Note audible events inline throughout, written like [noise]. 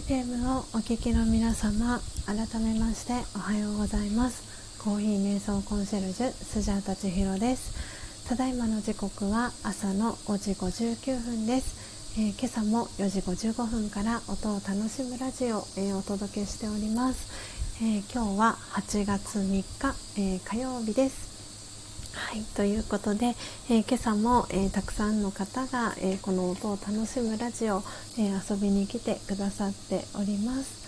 FM をお聞きの皆様改めましておはようございます。コーヒー瞑想コンシェルジュスジャータチヒロです。ただいまの時刻は朝の5時59分です、えー、今朝も4時55分から音を楽しむラジオを、えー、お届けしております、えー、今日は8月3日、え火曜日です。はいということで、えー、今朝も、えー、たくさんの方が、えー、この音を楽しむラジオ、え遊びに来てくださっております。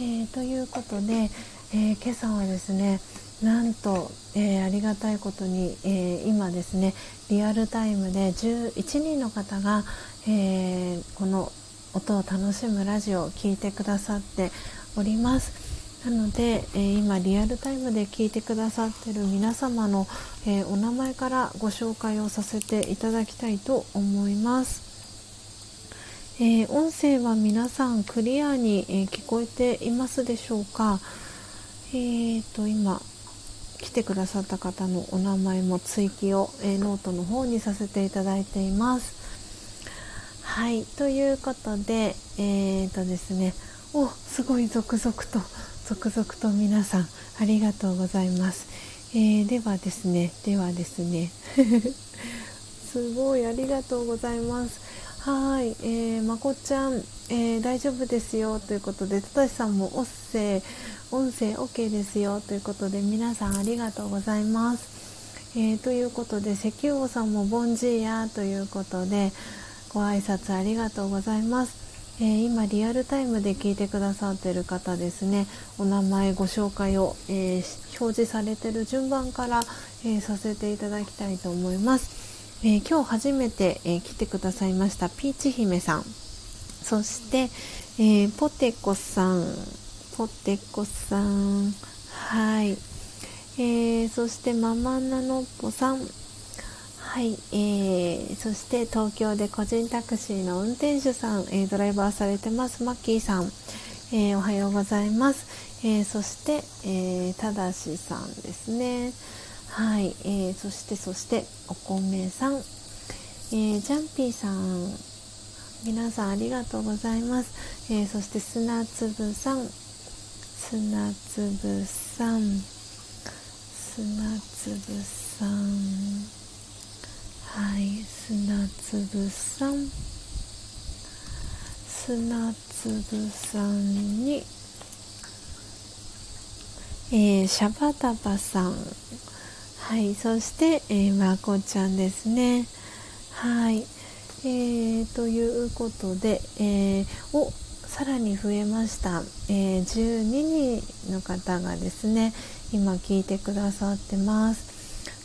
えということで、え今朝はですねなんと、えありがたいことに、え今ですねリアルタイムで11人の方が、えこの音を楽しむラジオを聴いてくださっております。なので、えー、今リアルタイムで聞いてくださってる皆様の、えー、お名前からご紹介をさせていただきたいと思います。えー、音声は皆さんクリアに、え聞こえていますでしょうか？えーと今来てくださった方のお名前も追記を、えノートの方にさせていただいています。はいということでえーとですねおすごい続々と続々と皆さんありがとうございます、えー、ではですねではですね。[laughs] すごいありがとうございます。はい、えー、まこちゃん、えー、大丈夫ですよということでただしさんも音声音声 OK ですよということで皆さんありがとうございます、えー、ということで石油王さんもボンジーヤということでご挨拶ありがとうございます。えー、今リアルタイムで聞いてくださってる方ですね。お名前ご紹介を、えー、表示されてる順番から、えー、させていただきたいと思います、え今日初めて、え来てくださいましたピーチ姫さん。そして、えポテコさん。ポテコさん。はい、えそしてママナノッポさん。はい、えー、そして東京で個人タクシーの運転手さん、えー、ドライバーされてますマッキーさん、えー、おはようございます、えー、そして、えー、ただしさんですね。はい、えー、そしてそしてお米さん、えー、ジャンピーさん皆さんありがとうございます、えー、そして砂粒さん。砂粒さん。砂粒さん。はい砂粒さん。砂粒さんにえー、シャバダバさん。はいそして、えー、まこちゃんですね。はいえー、ということで、えー、おさらに増えました、えー、12人の方がですね今聞いてくださってます。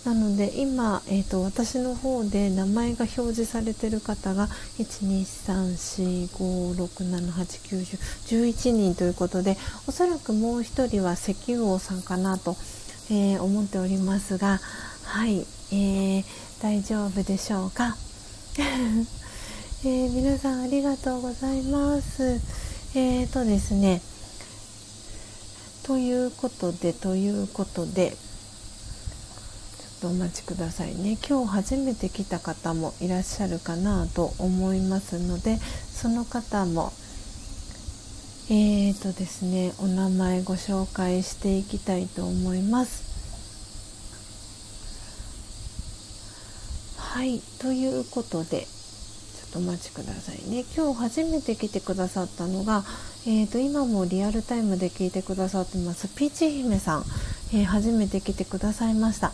なので今、えーと、私の方で名前が表示されてる方が1234567891011人ということでおそらくもう1人は石油王さんかなと、えー、思っておりますがはい、えー、大丈夫でしょうか、[laughs] えー、皆さんありがとうございます。えーとですねということでということでとお待ちくださいね。今日初めて来た方もいらっしゃるかなと思いますのでその方もえーとですねお名前ご紹介していきたいと思います。はいということでちょっとお待ちくださいね。今日初めて来てくださったのが、えーと、今もリアルタイムで聞いてくださってますピーチ姫さん、えー、初めて来てくださいました。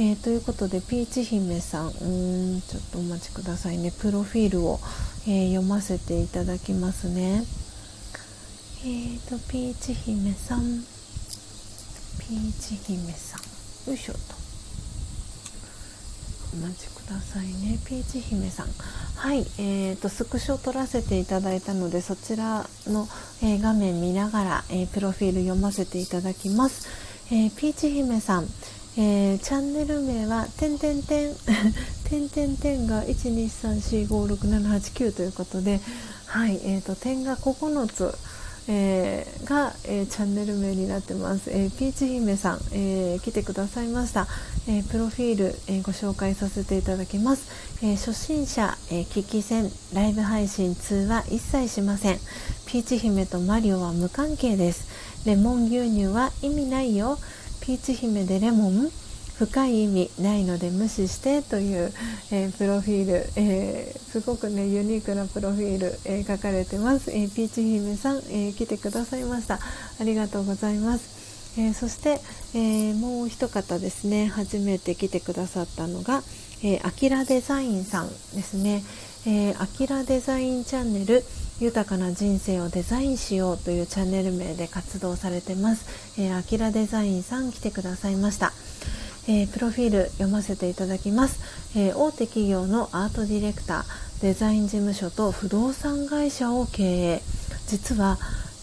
えー、ということでピーチ姫さんうんちょっとお待ちくださいね。プロフィールを、えー、読ませていただきますね。えーとピーチ姫さん。ピーチ姫さん。よいしょと。お待ちくださいね。ピーチ姫さん。はいえーとスクショを撮らせていただいたのでそちらの、えー、画面見ながら、えー、プロフィール読ませていただきます、えー、ピーチ姫さん。えー、チャンネル名は「てんてんてん」[laughs]「てんてんてん」が123456789ということで、はいえーと、点が9つ、えー、が、えー、チャンネル名になってます、えー、ピーチ姫さん、え来てくださいました、えプロフィール、えご紹介させていただきます、え初心者、え聞き戦ライブ配信通話一切しません。ピーチ姫とマリオは無関係です。レモン牛乳は意味ないよ。ピーチ姫でレモン深い意味ないので無視してという、えー、プロフィール、えー、すごくねユニークなプロフィール、えー、書かれてます、えピーチ姫さん、え来てくださいました。ありがとうございます。えー、そして、えー、もう一方ですね初めて来てくださったのが、えー、アキラデザインさんですね、えー、アキラデザインチャンネル豊かな人生をデザインしようというチャンネル名で活動されてます、えー、アキラデザインさん来てくださいました。えー、プロフィール読ませていただきます、えー、大手企業のアートディレクターデザイン事務所と不動産会社を経営。実は、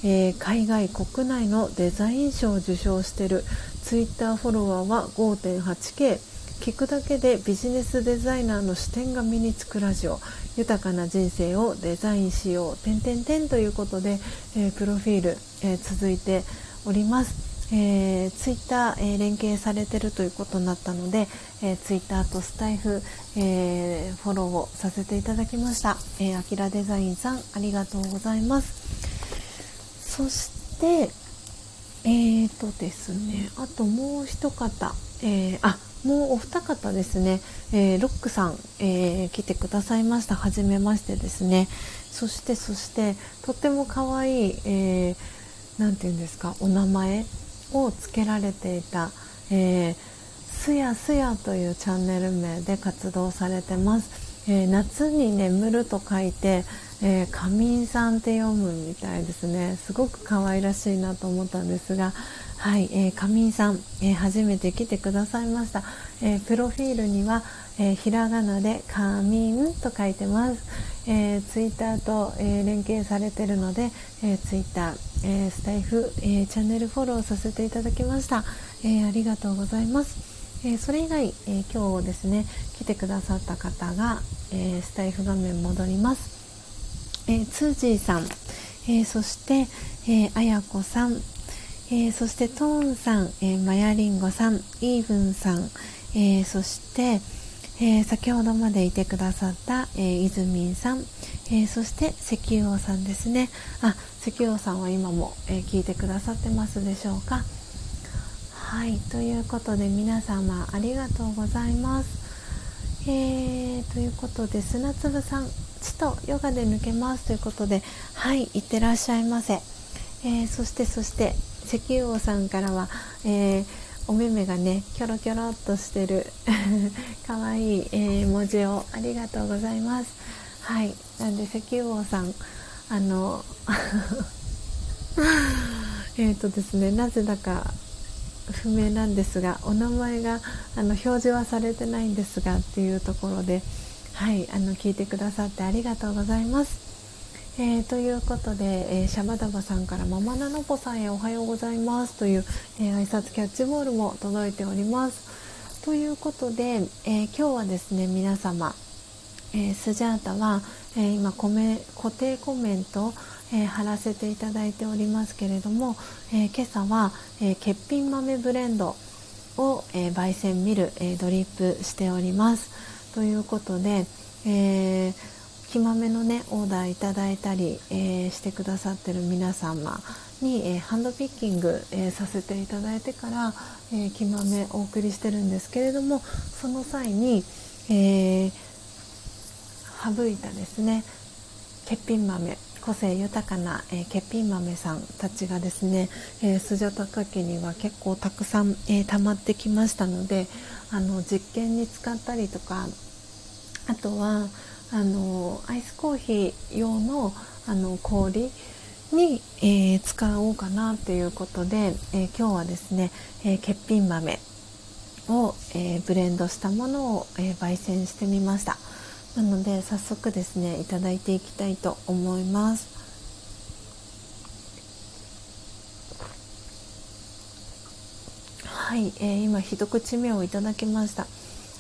えー、海外国内のデザイン賞を受賞しているツイッターフォロワーは 5.8K 聞くだけでビジネスデザイナーの視点が身につくラジオ。豊かな人生をデザインしよう点々点ということで、えプロフィール、え続いておりますえー、ツイッター、えー、連携されてるということになったので、えー、ツイッターとスタイフ、えー、フォローをさせていただきました。えー、アキラデザインさんありがとうございます。そしてえーとですねあともう一方、えー、あもうお二方ですね、えー、ロックさん、えー、来てくださいました。はじめましてですね。そしてそしてとっても可愛い、えー、なんて言うんですかお名前をつけられていた、えー、すやすやというチャンネル名で活動されてます、えー、夏に眠ると書いて、えー、仮眠さんって読むみたいですね。すごく可愛らしいなと思ったんですがはい、えー、仮眠さん、えー、初めて来てくださいました、えー、プロフィールには、えー、ひらがなで仮眠と書いてます、えー、ツイッターと、えー、連携されてるので、えー、ツイッターえー、スタイフ、えー、チャンネルフォローさせていただきました、えー、ありがとうございます、えそれ以外、え今日ですね来てくださった方が、えスタイフ画面戻ります、えツージーさん、えそして、えあやこさん、えそしてトーンさん、えマヤリンゴさんイーブンさん、えそして、え、先ほどまでいてくださった、えー、イズミンさん、え、そして石油王さんですね。あ石油王さんは今も、え聞いてくださってますでしょうか？はいということで皆様ありがとうございます。え、ということで砂粒さん地とヨガで抜けますということではいいってらっしゃいませ、えそしてそして石油王さんからは、えーお目目がねキョロキョロっとしてる。[laughs] かわいい、えー、文字をありがとうございます。はい。なんで石油王さんあの [laughs] えっとですねなぜだか不明なんですがお名前があの表示はされてないんですがっていうところではい。あの聞いてくださってありがとうございます。えー、ということで、えー、シャバダバさんからママナノポさんへおはようございますという、えー、挨拶キャッチボールも届いております。ということで、え今日はですね皆様、えスジャータは、え今コメ固定コメント、え貼らせていただいておりますけれども、え今朝は、え欠品豆ブレンドを、え焙煎ミル、えドリップしております。ということで、えー木豆のねオーダーいただいたり、えー、してくださってる皆様に、えー、ハンドピッキング、えー、させていただいてから、え木豆お送りしてるんですけれどもその際に、え省いたですね欠品豆個性豊かな、えー、欠品豆さんたちがですね、えー、スジャタカ家には結構たくさん、えー、溜まってきましたのであの実験に使ったりとかあとはあのアイスコーヒー用のあの氷に、えー、使おうかなっていうことで、えー、今日はですね、えー、欠品豆を、えブレンドしたものを、え焙煎してみました。なので早速ですねいただいていきたいと思います。はい、え今一口目をいただきました、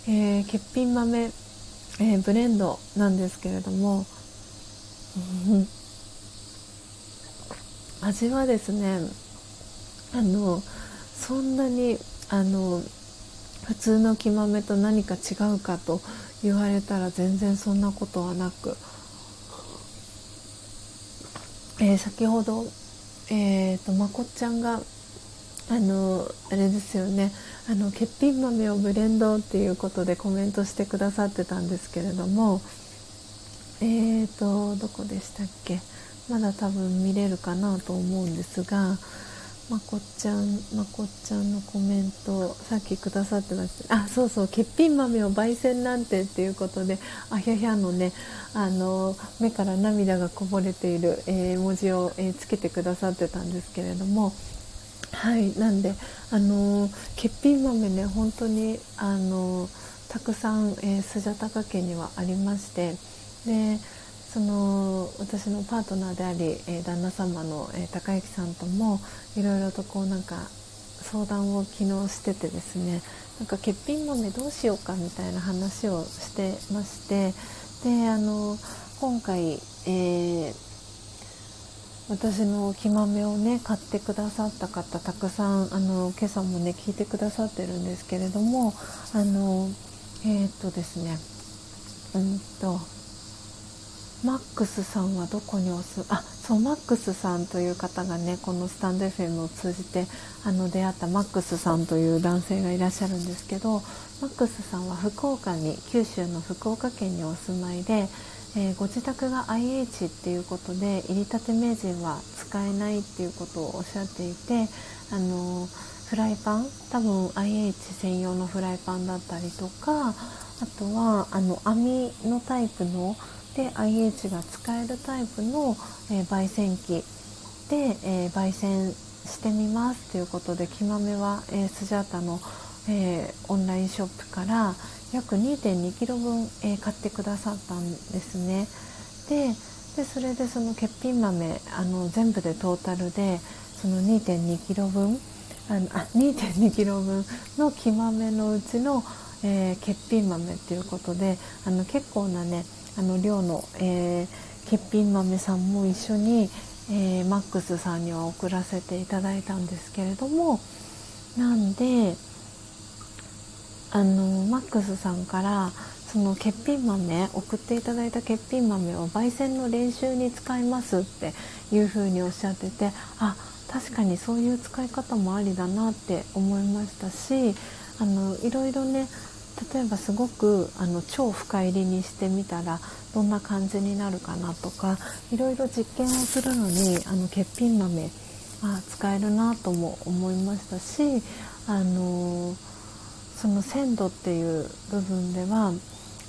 え欠品豆えー、ブレンドなんですけれども、味はですねあのそんなにあの普通の木豆と何か違うかと言われたら全然そんなことはなく、えー、先ほど、えーと、まこっちゃんがあのあれですよね。あの欠品豆をブレンドっていうことでコメントしてくださってたんですけれどもえーとどこでしたっけ？まだ多分見れるかなと思うんですがまこっちゃんまこっちゃんのコメントさっきくださってました。あそうそう欠品豆を焙煎なんてっていうことであひゃひゃのねあの目から涙がこぼれている、えー、文字を、えー、つけてくださってたんですけれどもはいなんであの欠品豆ね本当にあのたくさん、えー、スジャタカ家にはありましてでその私のパートナーであり、えー、旦那様の、えー、高之さんともいろいろとこうなんか相談を昨日しててですねなんか欠品豆どうしようかみたいな話をしてましてであの今回、えー、私の木豆をね買ってくださった方たくさんあの今朝もね聞いてくださってるんですけれどもあのえー、っとですねうんとマックスさんはどこにおすあそうマックスさんという方がねこのスタンド FM を通じてあの出会ったマックスさんという男性がいらっしゃるんですけどマックスさんは福岡に九州の福岡県にお住まいで、えー、ご自宅が IH っていうことで入りたて名人は使えないっていうことをおっしゃっていてあのフライパン多分 IH 専用のフライパンだったりとかあとはあの網のタイプので IH が使えるタイプの、えー、焙煎機で、え、焙煎してみますということで木豆は、え、スジャータの、え、オンラインショップから約 2.2kg 分、えー、買ってくださったんですね。ででそれでその欠品豆あの全部でトータルでその 2.2kg 分あのあ 2.2kg 分の木豆のうちの、えー、欠品豆っていうことであの結構なねあの寮の、えー、欠品豆さんも一緒に、えー、マックスさんには送らせていただいたんですけれどもなんであのマックスさんからその欠品豆送っていただいた欠品豆を焙煎の練習に使いますっていうふうにおっしゃっててあ確かにそういう使い方もありだなって思いましたしあのいろいろね例えばすごくあの超深入りにしてみたらどんな感じになるかなとかいろいろ実験をするのにあの欠品豆あ使えるなとも思いましたしあのその鮮度っていう部分では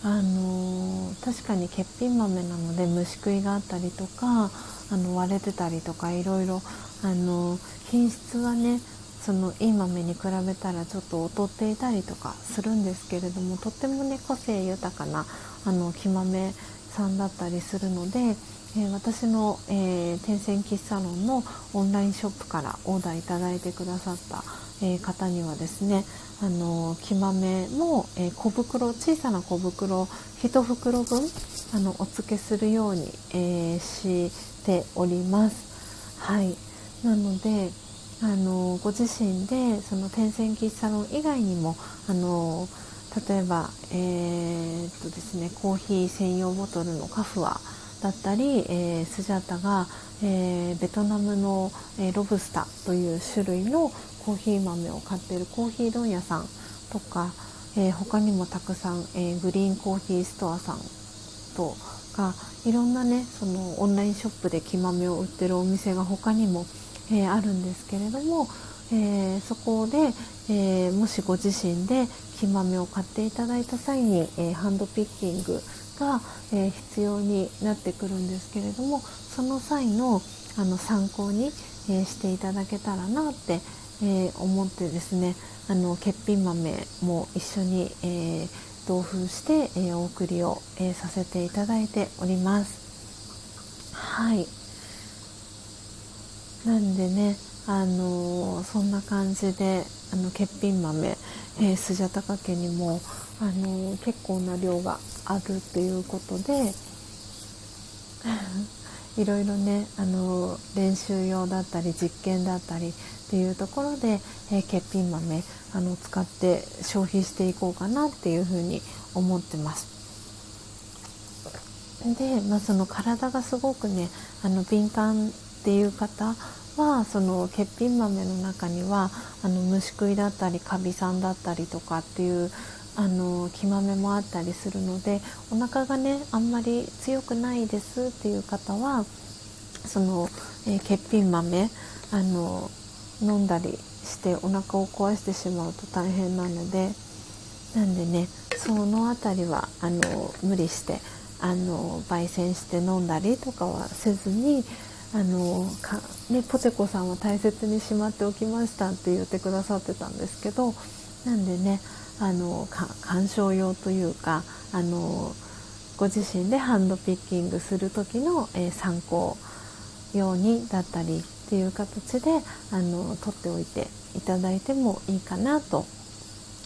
あの確かに欠品豆なので虫食いがあったりとかあの割れてたりとかいろいろあの品質はねそのいい豆に比べたらちょっと劣っていたりとかするんですけれどもとってもね個性豊かなあの木豆さんだったりするので、えー、私の、えー、天線喫茶ロンのオンラインショップからオーダーいただいてくださった、えー、方にはですねあの木豆の、え小袋小さな小袋1袋分あのお付けするように、えしております。はいなのであのご自身でその天線喫茶ロン以外にもあの例えば、えー、っとですね、コーヒー専用ボトルのカフアだったり、えー、スジャタが、えー、ベトナムの、えロブスターという種類のコーヒー豆を買ってるコーヒー問屋さんとか、え他にもたくさん、えグリーンコーヒーストアさんとかいろんなねそのオンラインショップで木豆を売ってるお店が他にもえー、あるんですけれども、え、そこで、え、もしご自身で木豆を買っていただいた際に、えハンドピッキングが、え必要になってくるんですけれどもその際のあの参考に、えしていただけたらなって、え思ってですねあの欠品豆も一緒に、え同封して、えお送りを、えさせていただいております。はいなんでねあのそんな感じであの欠品豆、えー、スジャタカ家にも、あの結構な量があるということで [laughs] いろいろねあの練習用だったり実験だったりっていうところで、えー、欠品豆あの使って消費していこうかなっていうふうに思ってます。で、まあ、その体がすごくねあの敏感っていう方はその欠品豆の中にはあの虫食いだったりカビ酸だったりとかっていうあの木豆もあったりするのでお腹がねあんまり強くないですっていう方はその、えー、欠品豆あの飲んだりしてお腹を壊してしまうと大変なのでなんでねその辺りはあの無理してあの焙煎して飲んだりとかはせずにあのか、ね、ポテコさんは大切にしまっておきましたって言ってくださってたんですけどなんでねあの鑑賞用というかあのご自身でハンドピッキングする時の、えー、参考用にだったりっていう形であの取っておいていただいてもいいかなと、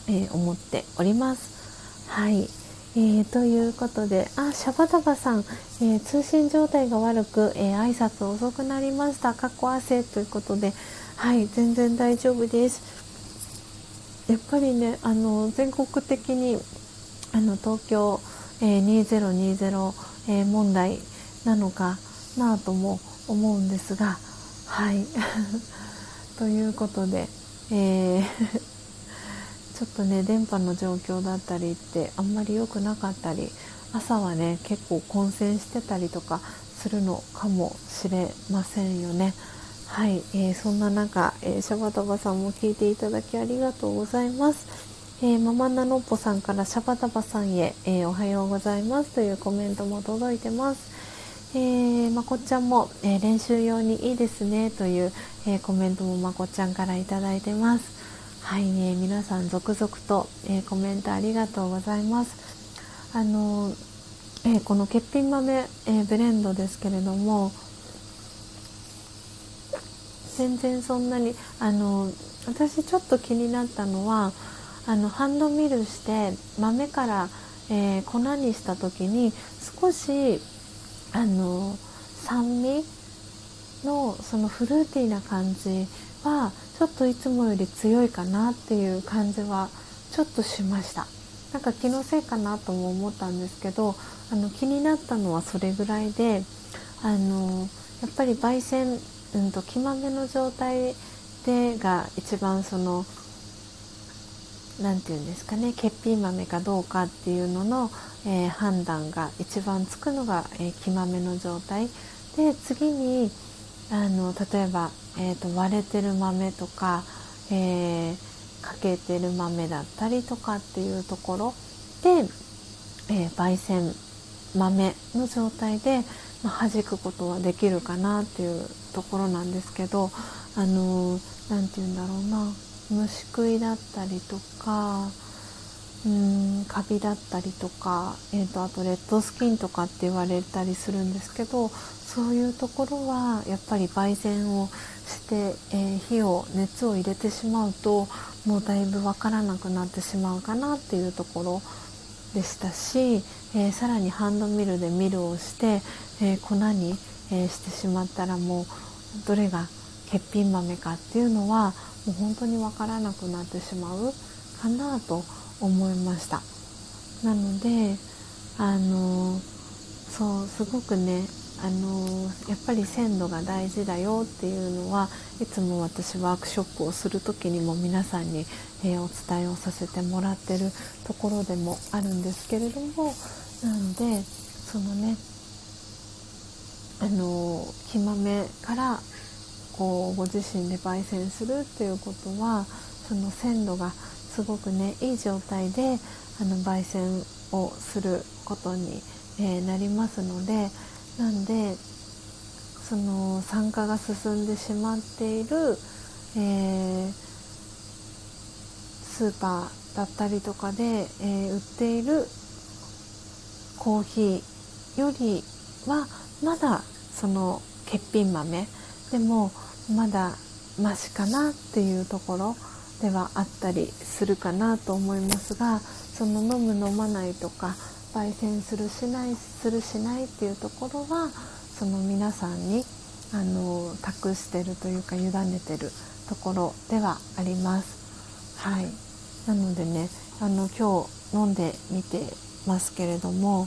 えー、思っております。はいえー、ということで、あ、シャバダバさん、えー、通信状態が悪く、えー、挨拶遅くなりました。かっこ汗ということで、はい、全然大丈夫です。やっぱりね、あの全国的にあの東京、えー、2020、えー、問題なのかなとも思うんですが、はい、[laughs] ということで、えー [laughs] ちょっとね電波の状況だったりってあんまり良くなかったり朝はね結構混戦してたりとかするのかもしれませんよね。はい、えー、そんな中、えー、シャバタバさんも聞いていただきありがとうございます。えー、ママナノッポさんからシャバタバさんへ、えー、おはようございますというコメントも届いてます。えー、まこっちゃんも、え練習用にいいですねという、えコメントもまこっちゃんから頂いてます。はい、えー、皆さん続々と、えー、コメントありがとうございます。あのえー、この欠品豆、えブレンドですけれども全然そんなにあの私ちょっと気になったのはあのハンドミルして豆から、え粉にした時に少しあの酸味のそのフルーティーな感じはちょっといつもより強いかなっていう感じはちょっとしました。なんか気のせいかなとも思ったんですけどあの気になったのはそれぐらいであのやっぱり焙煎、うんと、木豆の状態でが一番その何て言うんですかね欠品豆かどうかっていうのの、えー、判断が一番つくのが、えー、木豆の状態。で次にあの例えば、えーと、割れてる豆とか、えー、かけてる豆だったりとかっていうところ。で、えー、焙煎豆の状態で、まあ、弾くことはできるかなっていうところなんですけどあの何、て言うんだろうな。虫食いだったりとかうんカビだったりとか、えーとあとレッドスキンとかって言われたりするんですけどそういうところはやっぱり焙煎をして、えー、火を熱を入れてしまうともうだいぶわからなくなってしまうかなっていうところでしたし、えー、さらにハンドミルでミルをして、えー、粉に、えしてしまったらもうどれが欠品豆かっていうのはもう本当にわからなくなってしまうかなと思いま思いました。なのであのそうすごくねあのやっぱり鮮度が大事だよっていうのはいつも私ワークショップをする時にも皆さんに、えー、お伝えをさせてもらってるところでもあるんですけれどもなんでそのねあの木豆からこうご自身で焙煎するっていうことはその鮮度がすごくねいい状態であの焙煎をすることに、えー、なりますので。なんでその酸化が進んでしまっている、えー、スーパーだったりとかで、えー、売っているコーヒーよりはまだその欠品豆でもまだマシかなっていうところではあったりするかなと思いますがその飲む飲まないとか焙煎するしないするしないっていうところはその皆さんにあの託してるというか委ねてるところではあります。はい、なのでねあの今日飲んでみてますけれども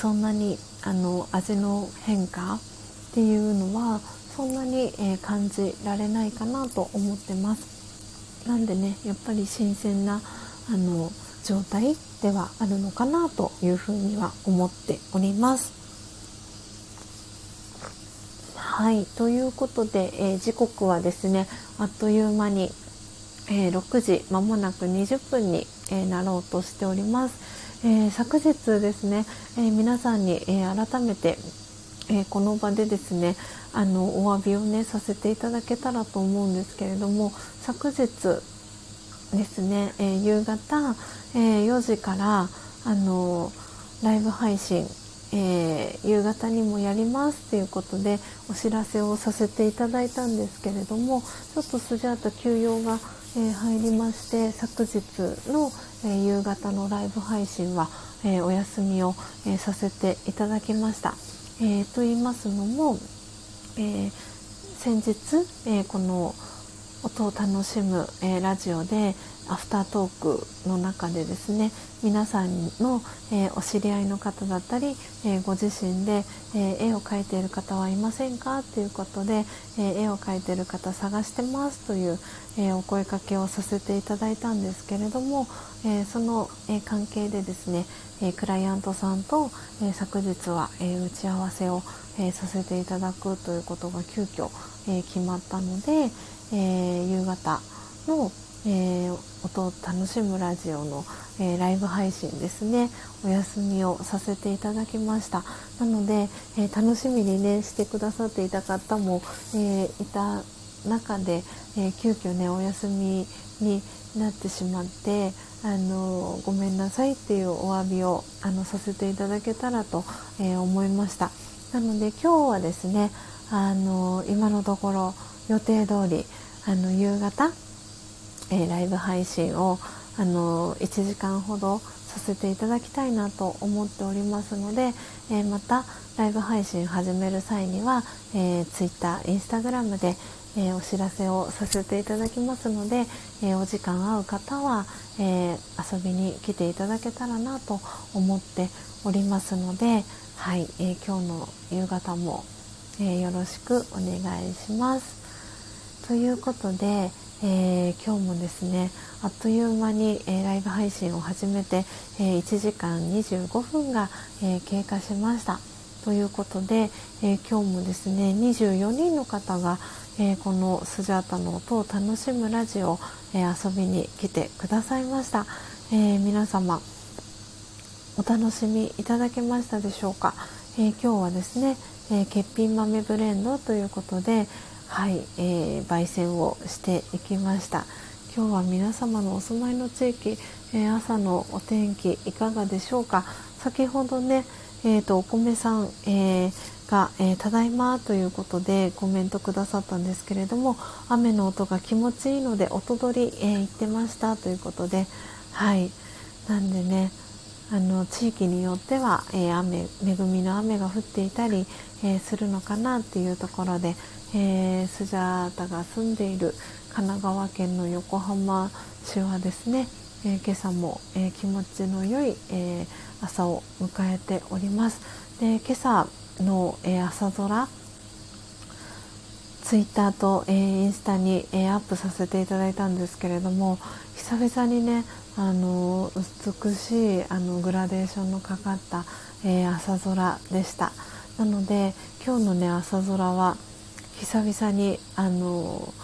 そんなにあの味の変化っていうのはそんなに、えー、感じられないかなと思ってます。なんでねやっぱり新鮮なあの状態ではあるのかなというふうには思っております。はい。ということで、えー、時刻はですねあっという間に、えー、6時まもなく20分に、えー、なろうとしております、え昨日ですね、え皆さんに、え改めて、えこの場でですねあのお詫びをねさせていただけたらと思うんですけれども昨日ですね、え夕方、え4時からあのライブ配信え、夕方にもやりますということでお知らせをさせていただいたんですけれどもちょっとスジャータ休養が、え、入りまして昨日の、え、夕方のライブ配信は、えお休みを、えさせていただきました。えと言いますのも、え先日、えこの音を楽しむ、えラジオでアフタートークの中でですね皆さんの、えー、お知り合いの方だったり、えー、ご自身で、えー、絵を描いている方はいませんか？ということで、え絵を描いている方探してますという、えお声かけをさせていただいたんですけれども、えその、え関係でですね、えクライアントさんと、え昨日は、え打ち合わせを、えさせていただくということが急遽、え決まったので、え夕方のえー、音楽しむラジオの、えー、ライブ配信ですね。お休みをさせていただきました。なので、えー、楽しみにねしてくださっていた方も、えいた中で、え急遽ねお休みになってしまってあのごめんなさいっていうお詫びをあのさせていただけたらと、え思いました。なので今日はですねあの今のところ予定通りあの夕方えー、ライブ配信をあの1時間ほどさせていただきたいなと思っておりますので、えー、またライブ配信始める際には、えー、Twitter、Instagram で、えー、お知らせをさせていただきますので、えお時間合う方は、え遊びに来ていただけたらなと思っておりますので、はいえ今日の夕方も、えよろしくお願いします。ということで、えー、今日もですねあっという間に、えー、ライブ配信を始めて、えー、1時間25分が、え経過しました。ということで、え今日もですね24人の方が、えこのスジャータの音を楽しむラジオ、え遊びに来てくださいました、え皆様お楽しみいただけましたでしょうか、え今日はですね、え欠品豆ブレンドということで、はい、えー、焙煎をしていきました。今日は皆様のお住まいの地域、えー、朝のお天気いかがでしょうか？先ほどね、えーと、お米さん、えー、が、えー、ただいまということでコメントくださったんですけれども雨の音が気持ちいいので音取り、えー、行ってましたということではい。なんでねあの地域によっては、えー、雨恵みの雨が降っていたり、えー、するのかなっていうところで、えー、スジャータが住んでいる神奈川県の横浜市はですね、えー、今朝も、えー、気持ちの良い、え朝を迎えております。で今朝の、え朝空ツイッターと、えインスタに、えアップさせていただいたんですけれども久々にねあの美しいあのグラデーションのかかった、え朝空でした。なので今日のね朝空は久々にあの、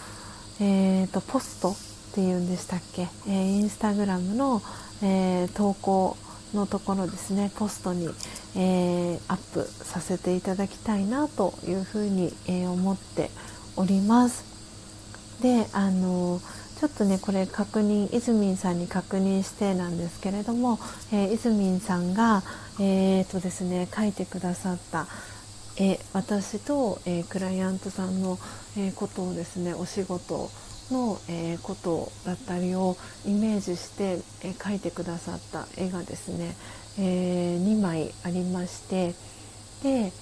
えーと、ポストっていうんでしたっけ、えー、インスタグラムの、えー、投稿のところですねポストに、えー、アップさせていただきたいなというふうに、えー、思っております。であのちょっとねこれ確認いずみんさんに確認してなんですけれども、えー、いずみんさんが、えーとですね、書いてくださったえ私と、え、クライアントさんの、え、ことをですねお仕事の、え、ことだったりをイメージして、え描いてくださった絵がですね、え2枚ありましてで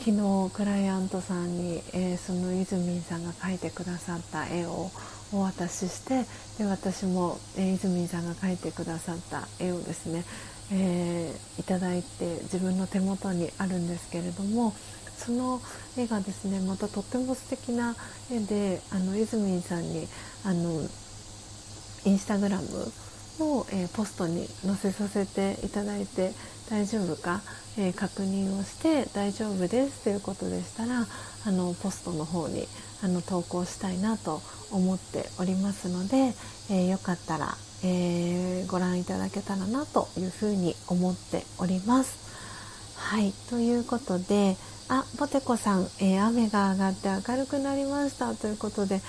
昨日クライアントさんに、えー、そのイズミンさんが描いてくださった絵をお渡ししてで私も、えー、イズミンさんが描いてくださった絵をですね、えー、いただいて自分の手元にあるんですけれどもその絵がですねまたとっても素敵な絵であのイズミンさんにあのインスタグラムの、えー、ポストに載せさせていただいて大丈夫か、えー、確認をして大丈夫ですということでしたらあのポストの方にあの投稿したいなと思っておりますので、えー、よかったら、えー、ご覧いただけたらなというふうに思っております。はいということであポテコさん、えー、雨が上がって明るくなりましたということで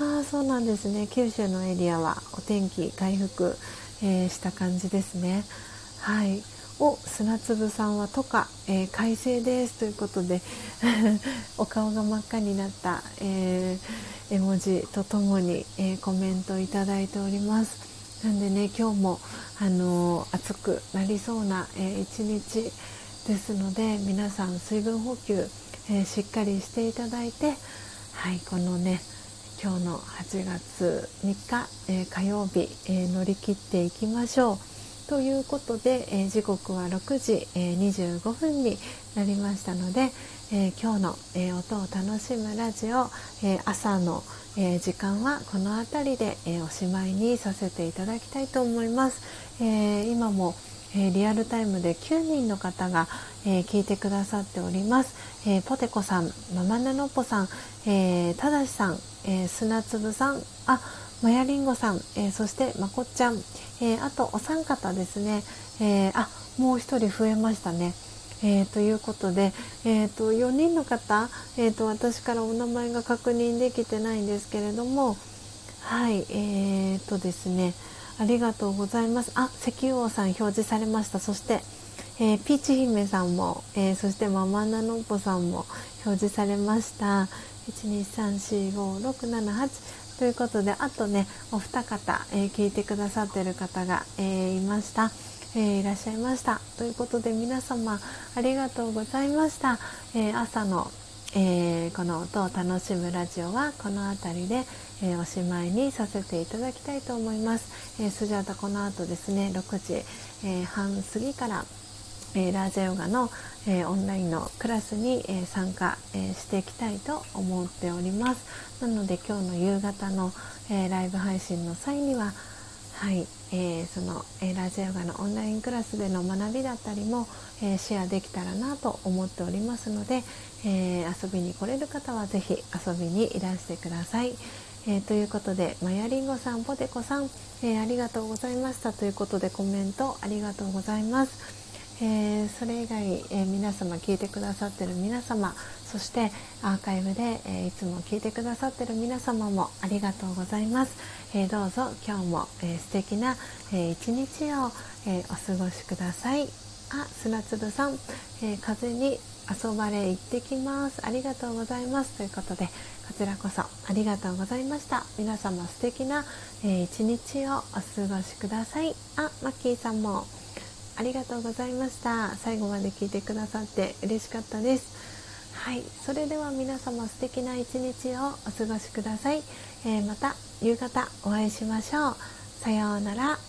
ああそうなんですね。九州のエリアはお天気回復、えー、した感じですね。はい。お砂粒さんはとか、えー、快晴ですということで [laughs] お顔が真っ赤になった、えー、絵文字とともに、えー、コメントいただいております。なんでね今日も、あの、暑くなりそうな、えー、一日ですので皆さん水分補給、えしっかりしていただいてはいこのね今日の8月3日、えー、火曜日、えー、乗り切っていきましょう。ということで、えー、時刻は6時、え25分になりましたので、え今日の、え音を楽しむラジオ、え朝の、え時間はこの辺りで、えおしまいにさせていただきたいと思います。え今もえ、リアルタイムで9人の方が、え、聞いてくださっております、えー、ポテコさんママナノポさん、えただしさん、え砂粒さんあマヤリンゴさん、えそしてまこっちゃん、えあとお三方ですね、えあもう一人増えましたね。えー、ということで、えーと、4人の方、えーと、私からお名前が確認できてないんですけれどもはいえーとですねありがとうございます。あ、石油王さん表示されました。そして、えー、ピーチ姫さんも、えー、そしてママナノッポさんも表示されました。1234567ということであとねお二方、えー、聞いてくださってる方が、えいました。えー、いらっしゃいました。ということで皆様ありがとうございました、えー、朝の、えー、この音を楽しむラジオはこの辺りで、え、おしまいにさせていただきたいと思います、えー、スジャータこの後ですね6時、え、半過ぎから、えラージャヨガの、えオンラインのクラスに、え参加、えしていきたいと思っております。なので今日の夕方の、えライブ配信の際にははい、えー、その、えー、ラジオヨガのオンラインクラスでの学びだったりも、えー、シェアできたらなと思っておりますので、え遊びに来れる方は是非遊びにいらしてください。え、ということでマヤリンゴさんポテコさん、え、ありがとうございました。ということでコメントありがとうございます、えー、それ以外、え皆様聞いてくださってる皆様そしてアーカイブで、えいつも聞いてくださってる皆様もありがとうございます、えどうぞ今日も、え素敵な、え一日を、えお過ごしください。あ砂粒さん、え風に遊ばれ行ってきます。ありがとうございます。ということでこちらこそありがとうございました。皆様素敵な、えー、一日をお過ごしください。あマッキーさんもありがとうございました。最後まで聞いてくださって嬉しかったです。はいそれでは皆様素敵な一日をお過ごしください、えー、また夕方お会いしましょう。さようなら。